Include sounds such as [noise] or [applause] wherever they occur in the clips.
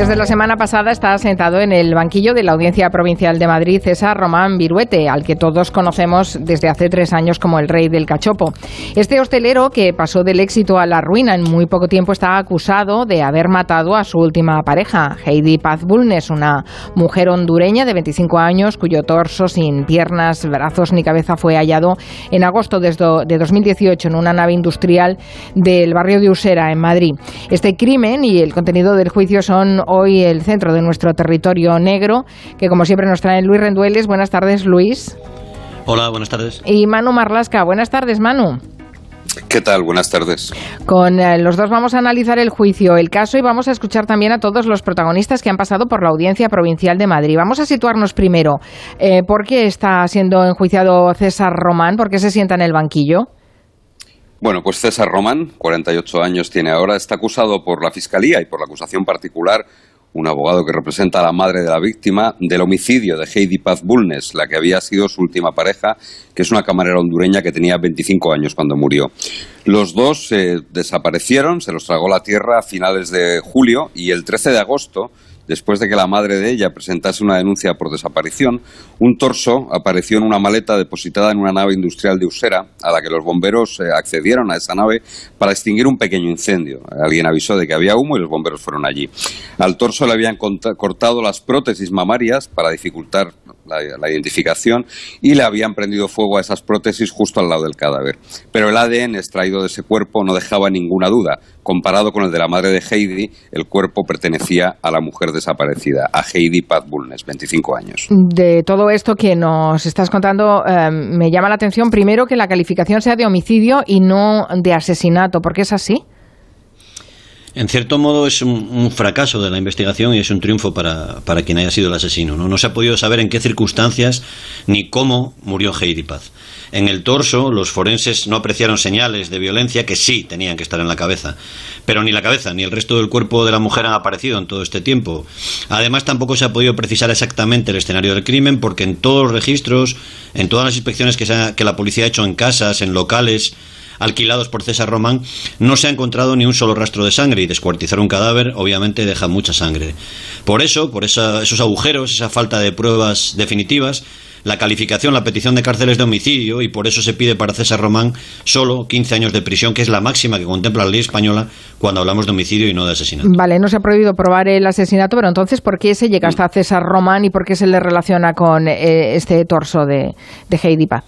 Desde la semana pasada está sentado en el banquillo de la Audiencia Provincial de Madrid César Román Viruete, al que todos conocemos desde hace tres años como el rey del cachopo. Este hostelero, que pasó del éxito a la ruina en muy poco tiempo, está acusado de haber matado a su última pareja, Heidi Paz Bulnes, una mujer hondureña de 25 años cuyo torso sin piernas, brazos ni cabeza fue hallado en agosto de 2018 en una nave industrial del barrio de Usera, en Madrid. Este crimen y el contenido del juicio son hoy el centro de nuestro territorio negro, que como siempre nos trae Luis Rendueles. Buenas tardes, Luis. Hola, buenas tardes. Y Manu Marlasca. Buenas tardes, Manu. ¿Qué tal? Buenas tardes. Con eh, los dos vamos a analizar el juicio, el caso y vamos a escuchar también a todos los protagonistas que han pasado por la Audiencia Provincial de Madrid. Vamos a situarnos primero. Eh, ¿Por qué está siendo enjuiciado César Román? ¿Por qué se sienta en el banquillo? Bueno, pues César Román, 48 años tiene ahora, está acusado por la Fiscalía y por la acusación particular, un abogado que representa a la madre de la víctima, del homicidio de Heidi Paz Bulnes, la que había sido su última pareja, que es una camarera hondureña que tenía 25 años cuando murió. Los dos desaparecieron, se los tragó la tierra a finales de julio y el 13 de agosto después de que la madre de ella presentase una denuncia por desaparición, un torso apareció en una maleta depositada en una nave industrial de Usera, a la que los bomberos eh, accedieron a esa nave para extinguir un pequeño incendio. Alguien avisó de que había humo y los bomberos fueron allí. Al torso le habían cortado las prótesis mamarias para dificultar la, identificación y le habían prendido fuego a esas prótesis justo al lado del cadáver. Pero el ADN extraído de ese cuerpo no dejaba ninguna duda. Comparado con el de la madre de Heidi, el cuerpo pertenecía a la mujer desaparecida, a Heidi Paz Bulnes, 25 años. De todo esto que nos estás contando, eh, me llama la atención primero que la calificación sea de homicidio y no de asesinato. ¿Por qué es así? En cierto modo es un, fracaso de la investigación y es un triunfo para, para quien haya sido el asesino. ¿no? no se ha podido saber en qué circunstancias ni cómo murió Heidi Paz. En el torso, los forenses no apreciaron señales de violencia que sí tenían que estar en la cabeza. Pero ni la cabeza ni el resto del cuerpo de la mujer han aparecido en todo este tiempo. Además, tampoco se ha podido precisar exactamente el escenario del crimen porque en todos los registros, en todas las inspecciones que, que la policía ha hecho en casas, en locales, alquilados por César Román, no se ha encontrado ni un solo rastro de sangre y descuartizar un cadáver obviamente deja mucha sangre. Por eso, por esos agujeros, esa falta de pruebas definitivas, la calificación, la petición de cárceles de homicidio y por eso se pide para César Román solo 15 años de prisión, que es la máxima que contempla la ley española cuando hablamos de homicidio y no de asesinato. Vale, no se ha prohibido probar el asesinato, pero entonces, ¿por qué se llega hasta César Román y por qué se le relaciona con eh, este torso de, de Heidi Paz?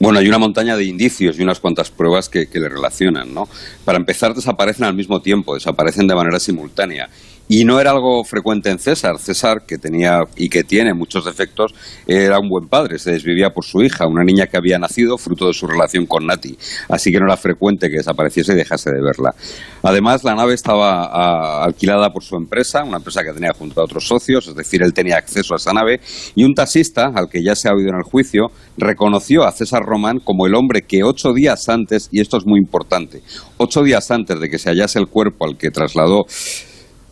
Bueno, hay una montaña de indicios y unas cuantas pruebas que, que, le relacionan, ¿no? Para empezar, desaparecen al mismo tiempo, desaparecen de manera simultánea. Y no era algo frecuente en César. César, que tenía y que tiene muchos defectos, era un buen padre, se desvivía por su hija, una niña que había nacido fruto de su relación con Nati. Así que no era frecuente que desapareciese y dejase de verla. Además, la nave estaba ah, alquilada por su empresa, una empresa que tenía junto a otros socios, es decir, él tenía acceso a esa nave, y un taxista, al que ya se ha oído en el juicio, reconoció a César Román como el hombre que ocho días antes, y esto es muy importante, ocho días antes de que se hallase el cuerpo al que trasladó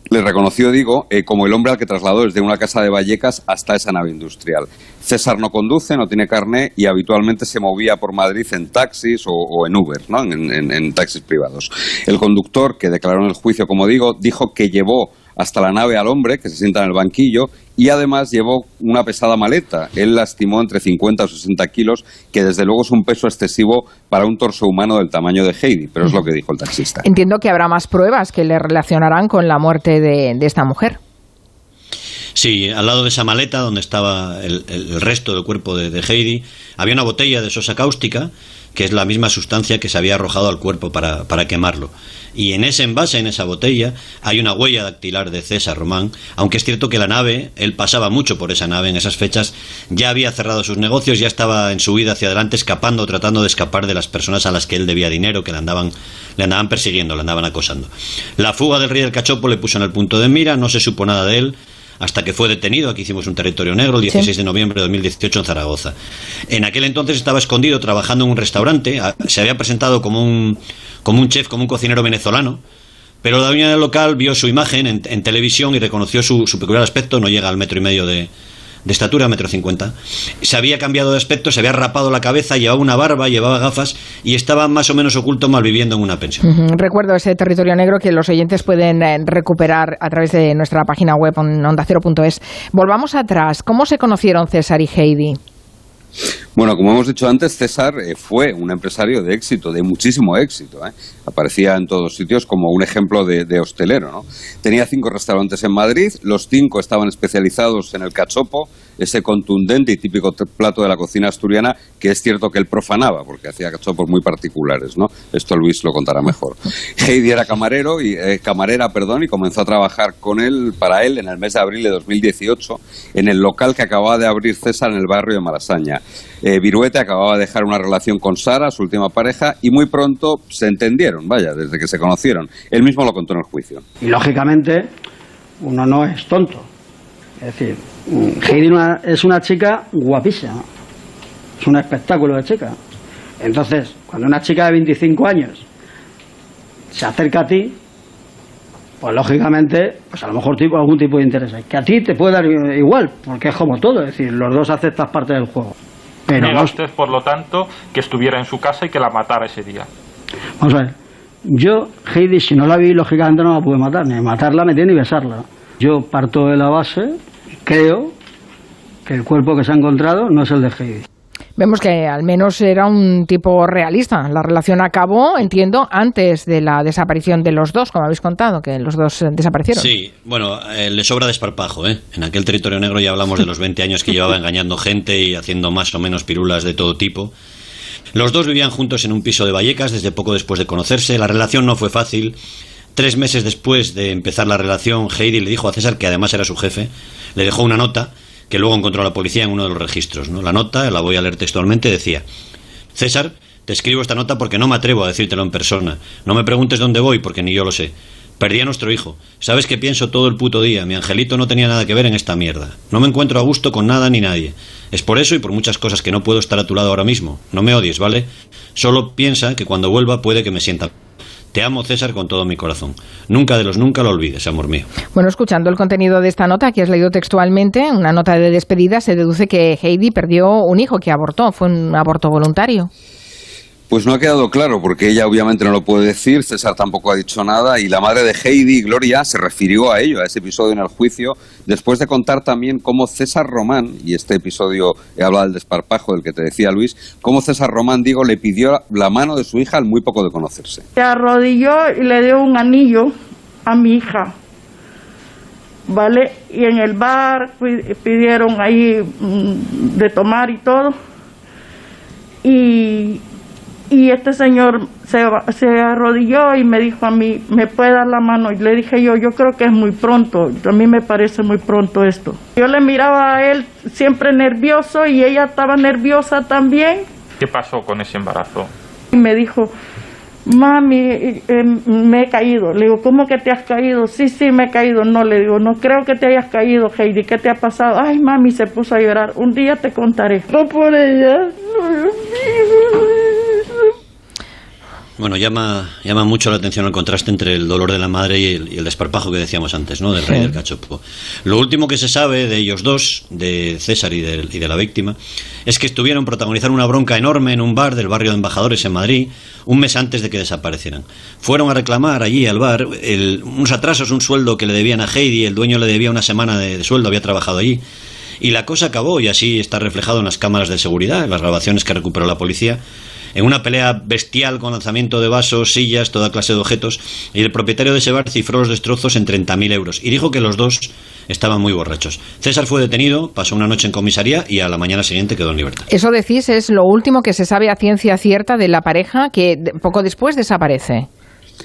le reconoció, digo, eh, como el hombre al que trasladó desde una casa de Vallecas hasta esa nave industrial. César no conduce, no tiene carné y habitualmente se movía por Madrid en taxis o, en Uber, ¿no? en taxis privados. El conductor, que declaró en el juicio, como digo, dijo que llevó hasta la nave al hombre, que se sienta en el banquillo, y además llevó una pesada maleta. Él lastimó entre 50 o 60 kilos, que desde luego es un peso excesivo para un torso humano del tamaño de Heidi, pero es lo que dijo el taxista. Entiendo que habrá más pruebas que le relacionarán con la muerte de, esta mujer. Sí, al lado de esa maleta donde estaba el, resto del cuerpo de, de, Heidi, había una botella de sosa cáustica, que es la misma sustancia que se había arrojado al cuerpo para, para quemarlo y en ese envase, en esa botella, hay una huella dactilar de César Román, aunque es cierto que la nave, él pasaba mucho por esa nave en esas fechas, ya había cerrado sus negocios, ya estaba en su vida hacia adelante escapando, tratando de escapar de las personas a las que él debía dinero, que le andaban, le andaban persiguiendo, le andaban acosando. La fuga del rey del cachopo le puso en el punto de mira, no se supo nada de él, hasta que fue detenido. Aquí hicimos un territorio negro el 16 de noviembre de 2018 en Zaragoza. En aquel entonces estaba escondido trabajando en un restaurante. Se había presentado como un, como un chef, como un cocinero venezolano. Pero la dueña del local vio su imagen en, televisión y reconoció su, peculiar aspecto. No llega al metro y medio de, de estatura, metro cincuenta. Se había cambiado de aspecto, se había rapado la cabeza, llevaba una barba, llevaba gafas y estaba más o menos oculto malviviendo en una pensión. Recuerdo ese territorio negro que los oyentes pueden eh, recuperar a través de nuestra página web ondacero.es. Volvamos atrás. ¿Cómo se conocieron César y Heidi? Bueno, como hemos dicho antes, César eh, fue un empresario de éxito, de muchísimo éxito. ¿eh? Aparecía en todos sitios como un ejemplo de, hostelero. ¿no? Tenía cinco restaurantes en Madrid, los cinco estaban especializados en el cachopo, ese contundente y típico plato de la cocina asturiana que es cierto que él profanaba, porque hacía cachopos muy particulares. ¿no? Esto Luis lo contará mejor. [laughs] Heidi era camarero y, eh, camarera perdón, y comenzó a trabajar con él, para él, en el mes de abril de 2018, en el local que acababa de abrir César en el barrio de Malasaña. Eh, Viruete acababa de dejar una relación con Sara, su última pareja, y muy pronto se entendieron, vaya, desde que se conocieron. Él mismo lo contó en el juicio. Y lógicamente, uno no es tonto. Es decir, Heidi es una chica guapísima. Es un espectáculo de chica. Entonces, cuando una chica de 25 años se acerca a ti, pues lógicamente, pues a lo mejor tipo, algún tipo de interés Que a ti te puede dar igual, porque es como todo, es decir, los dos aceptas parte del juego. Pero usted, por lo tanto, que estuviera en su casa y que la matara ese día. Vamos a ver. Yo, Heidi, si no la vi, lógicamente no la pude matar. Ni matarla me tiene ni besarla. Yo parto de la base, creo que el cuerpo que se ha encontrado no es el de Heidi. Vemos que al menos era un tipo realista. La relación acabó, entiendo, antes de la desaparición de los dos, como habéis contado, que los dos eh, desaparecieron. Sí, bueno, eh, le sobra desparpajo, ¿eh? En aquel territorio negro ya hablamos de los 20 años que llevaba engañando gente y haciendo más o menos pirulas de todo tipo. Los dos vivían juntos en un piso de Vallecas desde poco después de conocerse. La relación no fue fácil. Tres meses después de empezar la relación, Heidi le dijo a César, que además era su jefe, le dejó una nota que luego encontró la policía en uno de los registros. ¿no? La nota, la voy a leer textualmente, decía, César, te escribo esta nota porque no me atrevo a decírtelo en persona. No me preguntes dónde voy porque ni yo lo sé. Perdí a nuestro hijo. Sabes que pienso todo el puto día. Mi angelito no tenía nada que ver en esta mierda. No me encuentro a gusto con nada ni nadie. Es por eso y por muchas cosas que no puedo estar a tu lado ahora mismo. No me odies, ¿vale? Solo piensa que cuando vuelva puede que me sienta te amo, César, con todo mi corazón. Nunca de los nunca lo olvides, amor mío. Bueno, escuchando el contenido de esta nota que has leído textualmente, una nota de despedida, se deduce que Heidi perdió un hijo que abortó. Fue un aborto voluntario. Pues no ha quedado claro, porque ella obviamente no lo puede decir, César tampoco ha dicho nada, y la madre de Heidi, Gloria, se refirió a ello, a ese episodio en el juicio, después de contar también cómo César Román, y este episodio he hablado del desparpajo del que te decía Luis, cómo César Román, digo, le pidió la mano de su hija al muy poco de conocerse. Se arrodilló y le dio un anillo a mi hija, ¿vale? Y en el bar pidieron ahí mm, de tomar y todo. Y y este señor se, se, arrodilló y me dijo a mí, ¿me puede dar la mano? Y le dije yo, yo creo que es muy pronto, a mí me parece muy pronto esto. Yo le miraba a él siempre nervioso y ella estaba nerviosa también. ¿Qué pasó con ese embarazo? Y me dijo, mami, eh, me he caído. Le digo, ¿cómo que te has caído? Sí, sí, me he caído. No, le digo, no creo que te hayas caído, Heidi. ¿Qué te ha pasado? Ay, mami, se puso a llorar. Un día te contaré. No por ella. Bueno, llama, llama mucho la atención el contraste entre el dolor de la madre y el, desparpajo que decíamos antes, ¿no? Del rey del cachopo. Lo último que se sabe de ellos dos, de César y de, y de la víctima, es que estuvieron protagonizando una bronca enorme en un bar del barrio de Embajadores en Madrid, un mes antes de que desaparecieran. Fueron a reclamar allí al bar unos atrasos, un sueldo que le debían a Heidi, el dueño le debía una semana de, de sueldo, había trabajado allí. Y la cosa acabó, y así está reflejado en las cámaras de seguridad, en las grabaciones que recuperó la policía en una pelea bestial con lanzamiento de vasos, sillas, toda clase de objetos, y el propietario de ese bar cifró los destrozos en 30.000 euros y dijo que los dos estaban muy borrachos. César fue detenido, pasó una noche en comisaría y a la mañana siguiente quedó en libertad. Eso decís es lo último que se sabe a ciencia cierta de la pareja que poco después desaparece.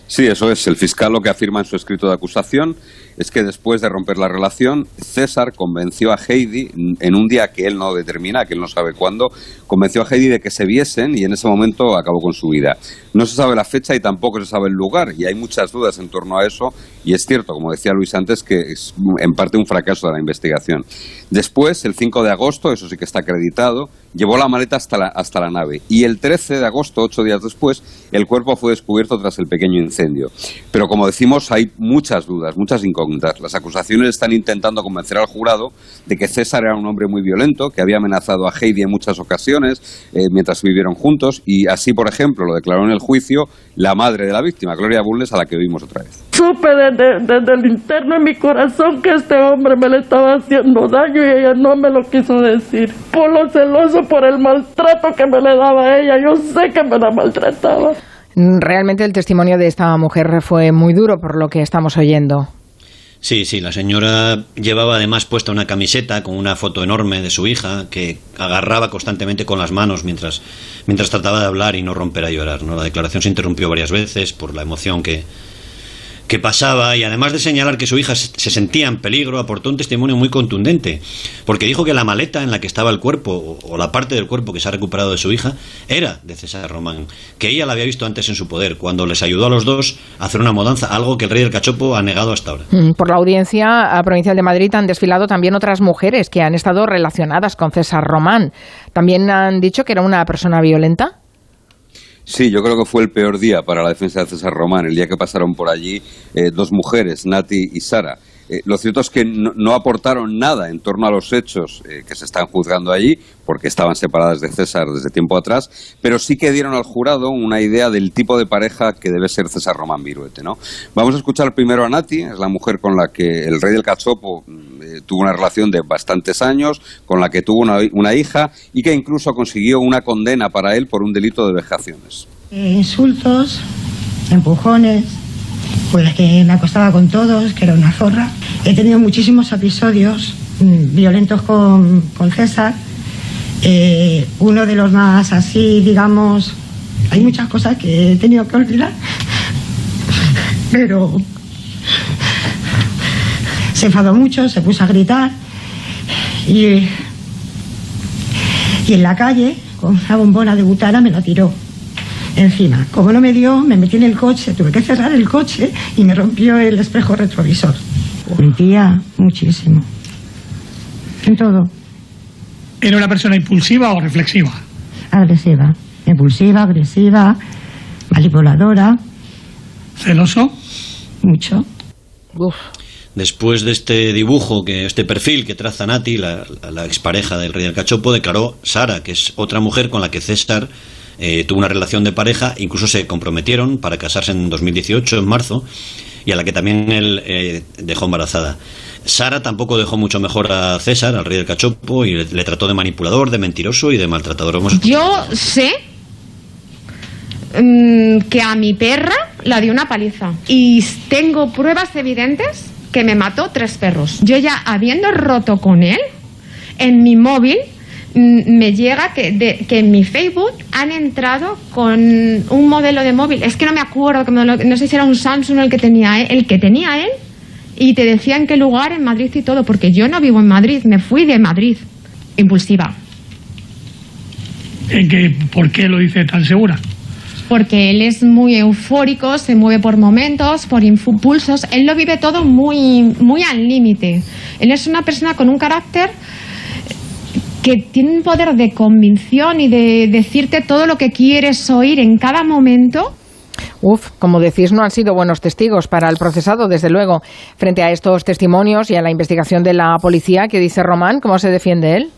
Sí, eso es. El fiscal lo que afirma en su escrito de acusación es que después de romper la relación, César convenció a Heidi, en un día que él no determina, que él no sabe cuándo, convenció a Heidi de que se viesen y en ese momento acabó con su vida. No se sabe la fecha y tampoco se sabe el lugar y hay muchas dudas en torno a eso y es cierto, como decía Luis antes, que es en parte un fracaso de la investigación. Después, el 5 de agosto, eso sí que está acreditado, llevó la maleta hasta la, hasta la nave y el 13 de agosto, ocho días después, el cuerpo fue descubierto tras el pequeño incendio. Pero como decimos, hay muchas dudas, muchas incógnitas. Las acusaciones están intentando convencer al jurado de que César era un hombre muy violento, que había amenazado a Heidi en muchas ocasiones eh, mientras vivieron juntos y así, por ejemplo, lo declaró en el juicio la madre de la víctima, Gloria Bulnes, a la que vimos otra vez. Supe desde, desde el interno de mi corazón que este hombre me le estaba haciendo daño y ella no me lo quiso decir. Por lo celoso, por el maltrato que me le daba a ella, yo sé que me la maltrataba. Realmente el testimonio de esta mujer fue muy duro por lo que estamos oyendo. Sí, sí, la señora llevaba además puesta una camiseta con una foto enorme de su hija que agarraba constantemente con las manos mientras, mientras trataba de hablar y no romper a llorar. ¿no? La declaración se interrumpió varias veces por la emoción que, que pasaba y además de señalar que su hija se sentía en peligro, aportó un testimonio muy contundente, porque dijo que la maleta en la que estaba el cuerpo o la parte del cuerpo que se ha recuperado de su hija era de César Román, que ella la había visto antes en su poder, cuando les ayudó a los dos a hacer una mudanza, algo que el rey del cachopo ha negado hasta ahora. Mm, por la audiencia provincial de Madrid han desfilado también otras mujeres que han estado relacionadas con César Román. También han dicho que era una persona violenta. Sí, yo creo que fue el peor día para la defensa de César Román, el día que pasaron por allí eh, dos mujeres, Nati y Sara. Eh, lo cierto es que no, aportaron nada en torno a los hechos eh, que se están juzgando allí, porque estaban separadas de César desde tiempo atrás, pero sí que dieron al jurado una idea del tipo de pareja que debe ser César Román Viruete. ¿no? Vamos a escuchar primero a Nati, es la mujer con la que el rey del cachopo mm, tuvo una relación de bastantes años, con la que tuvo una, una hija y que incluso consiguió una condena para él por un delito de vejaciones. insultos, empujones, pues que me acostaba con todos, que era una zorra. He tenido muchísimos episodios mm, violentos con, César. Eh, uno de los más así, digamos, hay muchas cosas que he tenido que olvidar, [laughs] pero se enfadó mucho, se puso a gritar y, y en la calle, con una bombona de butana, me la tiró encima. Como no me dio, me metí en el coche, tuve que cerrar el coche y me rompió el espejo retrovisor. Mentía muchísimo. En todo. ¿Era una persona impulsiva o reflexiva? Agresiva. Impulsiva, agresiva, manipuladora. ¿Celoso? Mucho. Después de este dibujo, que este perfil que traza Nati, la, la expareja del rey del cachopo, declaró Sara, que es otra mujer con la que César eh, tuvo una relación de pareja, incluso se comprometieron para casarse en 2018, en marzo, y a la que también él eh, dejó embarazada. Sara tampoco dejó mucho mejor a César, al rey del cachopo, y le, trató de manipulador, de mentiroso y de maltratador Yo sé mm, que a mi perra la dio una paliza. Y tengo pruebas evidentes que me mató tres perros. Yo ya habiendo roto con él, en mi móvil me llega que, que en mi Facebook han entrado con un modelo de móvil. Es que no me acuerdo, no sé si era un Samsung el que tenía él, el que tenía él, y te decía en qué lugar en Madrid y todo, porque yo no vivo en Madrid, me fui de Madrid, impulsiva. ¿En qué, ¿Por qué lo dice tan segura? Porque él es muy eufórico, se mueve por momentos, por impulsos, él lo vive todo muy, muy al límite. Él es una persona con un carácter que tiene un poder de convicción y de decirte todo lo que quieres oír en cada momento. Uf, como decís, no han sido buenos testigos para el procesado, desde luego. Frente a estos testimonios y a la investigación de la policía, ¿qué dice Román? ¿Cómo se defiende él?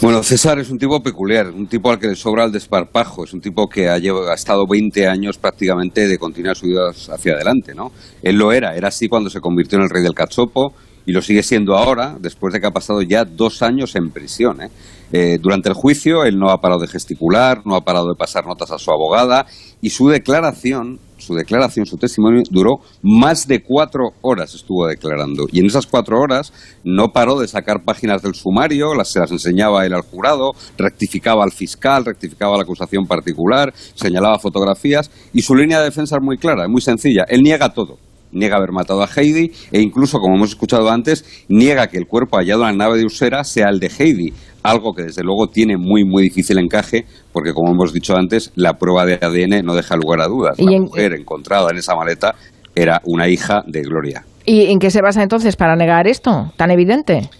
Bueno, César es un tipo peculiar, un tipo al que le sobra el desparpajo, es un tipo que ha, ha estado 20 años prácticamente de continuar su vida hacia adelante, ¿no? Él lo era, era así cuando se convirtió en el rey del cachopo, y lo sigue siendo ahora, después de que ha pasado ya dos años en prisión. ¿eh? Eh, durante el juicio, él no ha parado de gesticular, no ha parado de pasar notas a su abogada y su declaración, su declaración, su testimonio duró más de cuatro horas, estuvo declarando. Y en esas cuatro horas no paró de sacar páginas del sumario, las, se las enseñaba él al jurado, rectificaba al fiscal, rectificaba la acusación particular, señalaba fotografías y su línea de defensa es muy clara, muy sencilla. Él niega todo niega haber matado a Heidi e incluso, como hemos escuchado antes, niega que el cuerpo hallado en la nave de Usera sea el de Heidi, algo que desde luego tiene muy muy difícil encaje porque como hemos dicho antes, la prueba de ADN no deja lugar a dudas. La mujer encontrada en esa maleta era una hija de Gloria. ¿Y en qué se basa entonces para negar esto tan evidente?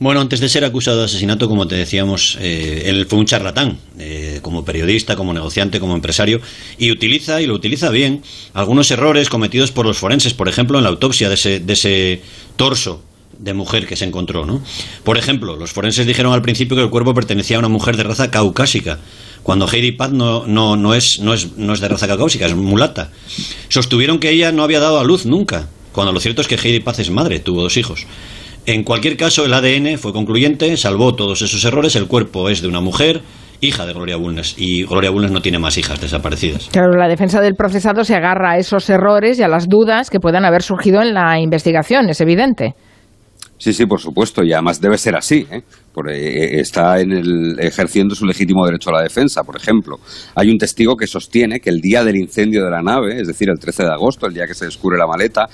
Bueno, antes de ser acusado de asesinato, como te decíamos, eh, él fue un charlatán, eh, como periodista, como negociante, como empresario, y utiliza, y lo utiliza bien, algunos errores cometidos por los forenses, por ejemplo, en la autopsia de ese, torso de mujer que se encontró, ¿no? Por ejemplo, los forenses dijeron al principio que el cuerpo pertenecía a una mujer de raza caucásica, cuando Heidi Paz no, no, no, es, no, es, no es de raza caucásica, es mulata. Sostuvieron que ella no había dado a luz nunca, cuando lo cierto es que Heidi Paz es madre, tuvo dos hijos. En cualquier caso, el ADN fue concluyente, salvó todos esos errores, el cuerpo es de una mujer, hija de Gloria Bulnes, y Gloria Bulnes no tiene más hijas desaparecidas. Claro, la defensa del procesado se agarra a esos errores y a las dudas que puedan haber surgido en la investigación, es evidente. Sí, sí, por supuesto, y además debe ser así. ¿eh? Por, eh, está en el, ejerciendo su legítimo derecho a la defensa, por ejemplo. Hay un testigo que sostiene que el día del incendio de la nave, es decir, el 13 de agosto, el día que se descubre la maleta,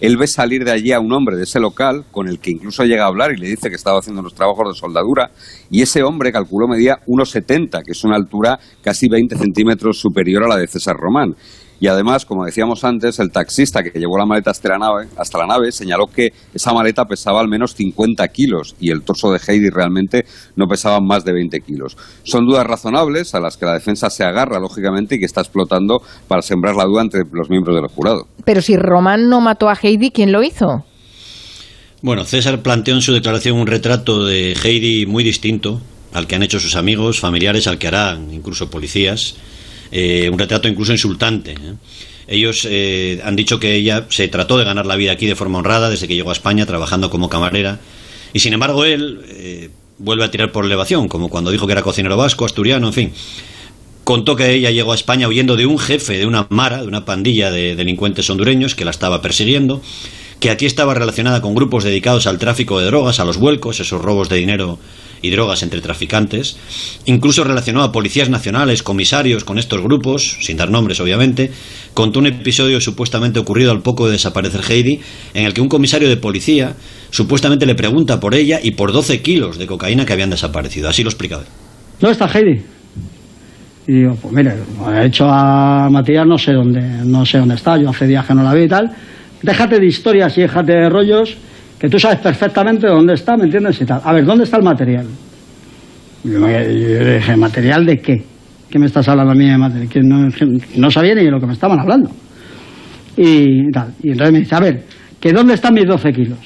él ve salir de allí a un hombre de ese local con el que incluso llega a hablar y le dice que estaba haciendo unos trabajos de soldadura y ese hombre calculó medía 1,70, que es una altura casi 20 centímetros superior a la de César Román. Y además, como decíamos antes, el taxista que llevó la maleta hasta la nave, hasta la nave señaló que esa maleta pesaba al menos 50 kilos y el torso de Heidi realmente no pesaba más de 20 kilos. Son dudas razonables a las que la defensa se agarra, lógicamente, y que está explotando para sembrar la duda entre los miembros del jurado. Pero si Román no mató a Heidi, ¿quién lo hizo? Bueno, César planteó en su declaración un retrato de Heidi muy distinto al que han hecho sus amigos, familiares, al que harán incluso policías. Eh, un retrato incluso insultante. ¿eh? Ellos eh, han dicho que ella se trató de ganar la vida aquí de forma honrada desde que llegó a España trabajando como camarera y sin embargo él vuelve a tirar por elevación, como cuando dijo que era cocinero vasco, asturiano, en fin. Contó que ella llegó a España huyendo de un jefe, de una mara, de una pandilla de delincuentes hondureños que la estaba persiguiendo, que aquí estaba relacionada con grupos dedicados al tráfico de drogas, a los vuelcos, esos robos de dinero y drogas entre traficantes. Incluso relacionó a policías nacionales, comisarios con estos grupos, sin dar nombres obviamente. Contó un episodio supuestamente ocurrido al poco de desaparecer Heidi, en el que un comisario de policía supuestamente le pregunta por ella y por 12 kilos de cocaína que habían desaparecido. Así lo explicaba. ¿Dónde está Heidi? Y digo, pues mire, he hecho a Matías, no sé dónde, no sé dónde está, yo hace días que no la vi y tal. Déjate de historias y déjate de rollos que tú sabes perfectamente dónde está, ¿me entiendes? Y tal. A ver, ¿dónde está el material? Yo, le dije, ¿material de qué? ¿Qué me estás hablando a mí de material? Que no, sabía ni de lo que me estaban hablando. Y tal. Y entonces me dice, a ver, ¿que dónde están mis 12 kilos?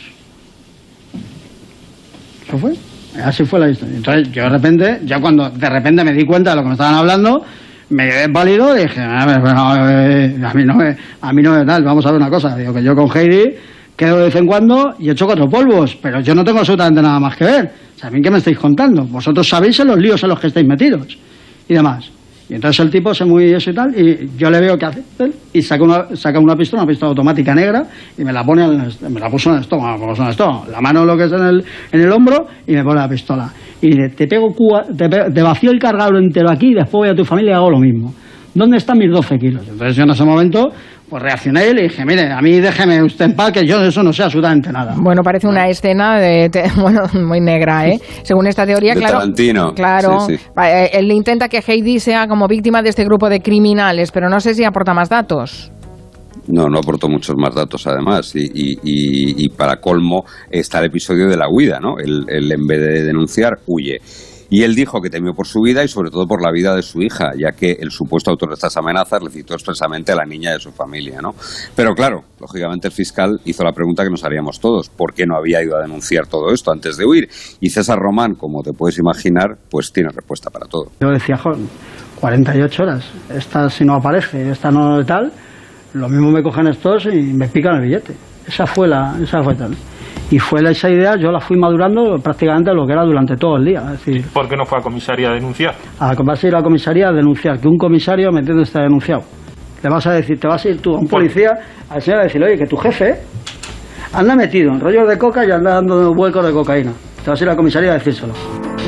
Eso fue. Así fue la historia. Entonces yo de repente, ya cuando de repente me di cuenta de lo que me estaban hablando, me quedé válido y dije, a, ver, a mí no a mí no me tal, vamos a ver una cosa. Digo que yo con Heidi quedo de vez en cuando y echo cuatro polvos, pero yo no tengo absolutamente nada más que ver. ¿Saben qué me estáis contando? Vosotros sabéis en los líos en los que estáis metidos y demás. Y entonces el tipo se muy eso y tal, y yo le veo que hace y saca una, saca una pistola, una pistola automática negra, y me la pone me la puso en el estómago, en el estómago, la mano lo que es en el, en el hombro, y me pone la pistola. Y te pego te, te vacío el cargador entero aquí y después voy a tu familia y hago lo mismo. ¿Dónde están mis 12 kilos? Entonces yo en ese momento pues reaccioné y le dije, mire, a mí déjeme usted en paz, que yo de eso no sé absolutamente nada. Bueno, parece una escena de, [laughs] bueno, muy negra, ¿eh? Según esta teoría, de claro. Tarantino. Claro. Eh, él intenta que Heidi sea como víctima de este grupo de criminales, pero no sé si aporta más datos. No, no aportó muchos más datos además. Y, para colmo está el episodio de la huida, ¿no? él en vez de denunciar, huye. Y él dijo que temió por su vida y sobre todo por la vida de su hija, ya que el supuesto autor de estas amenazas le citó expresamente a la niña de su familia, ¿no? Pero claro, lógicamente el fiscal hizo la pregunta que nos haríamos todos, ¿por qué no había ido a denunciar todo esto antes de huir? Y César Román, como te puedes imaginar, pues tiene respuesta para todo. Yo decía, joder, 48 horas, esta si no aparece, esta no tal, lo mismo me cogen estos y me pican el billete. Esa fue la, esa fue tal. Y fue esa idea, yo la fui madurando prácticamente lo que era durante todo el día. Es decir, ¿Por qué no fue a comisaría a denunciar? A, vas a ir a la comisaría a denunciar, que un comisario, ¿me entiendes?, está denunciado. Le vas a decir, te vas a ir tú a un policía al señor a decirle, oye, que tu jefe anda metido en rollos de coca y anda dando vuelcos de cocaína. Te vas a ir a la comisaría a decírselo.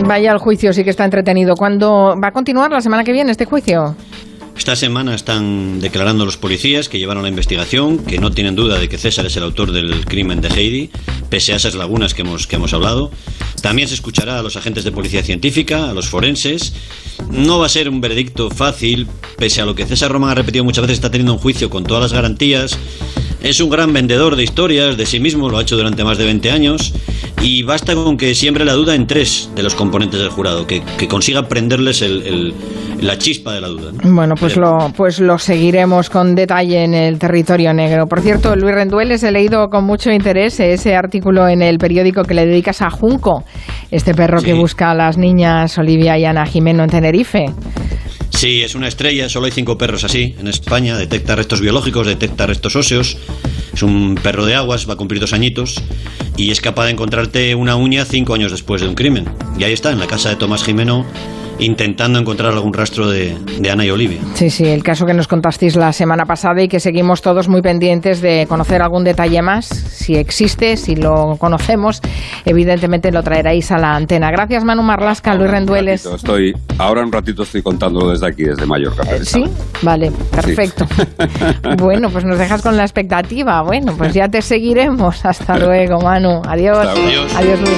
Vaya, el juicio sí que está entretenido. ¿Cuándo va a continuar la semana que viene este juicio? Esta semana están declarando los policías que llevaron la investigación, que no tienen duda de que César es el autor del crimen de Heidi, pese a esas lagunas que hemos, que hemos hablado. También se escuchará a los agentes de policía científica, a los forenses. No va a ser un veredicto fácil, pese a lo que César Román ha repetido muchas veces, está teniendo un juicio con todas las garantías. Es un gran vendedor de historias de sí mismo, lo ha hecho durante más de 20 años, y basta con que siembre la duda en tres de los componentes del jurado, que, que consiga prenderles el, el- la chispa de la duda. ¿no? Bueno, pues lo, pues lo seguiremos con detalle en el territorio negro. Por cierto, Luis Rendueles, he leído con mucho interés ese artículo en el periódico que le dedicas a Junco, este perro que busca a las niñas Olivia y Ana Jimeno en Tenerife. Sí, es una estrella, solo hay cinco perros así en España, detecta restos biológicos, detecta restos óseos, es un perro de aguas, va a cumplir dos añitos y es capaz de encontrarte una uña cinco años después de un crimen. Y ahí está, en la casa de Tomás Jimeno, intentando encontrar algún rastro de, de Ana y Olivia. Sí, sí, el caso que nos contasteis la semana pasada y que seguimos todos muy pendientes de conocer algún detalle más. Si existe, si lo conocemos, evidentemente lo traeréis a la antena. Gracias, Manu Marlasca, Luis Rendueles. Ratito Estoy, ahora un ratito estoy contándolo desde aquí, desde Mallorca. Eh, Sí, vale, perfecto. [laughs] Bueno, pues nos dejas con la expectativa. Bueno, pues ya te seguiremos. Hasta [laughs] luego, Manu. Adiós. Hasta luego. Adiós. Adiós, Luis.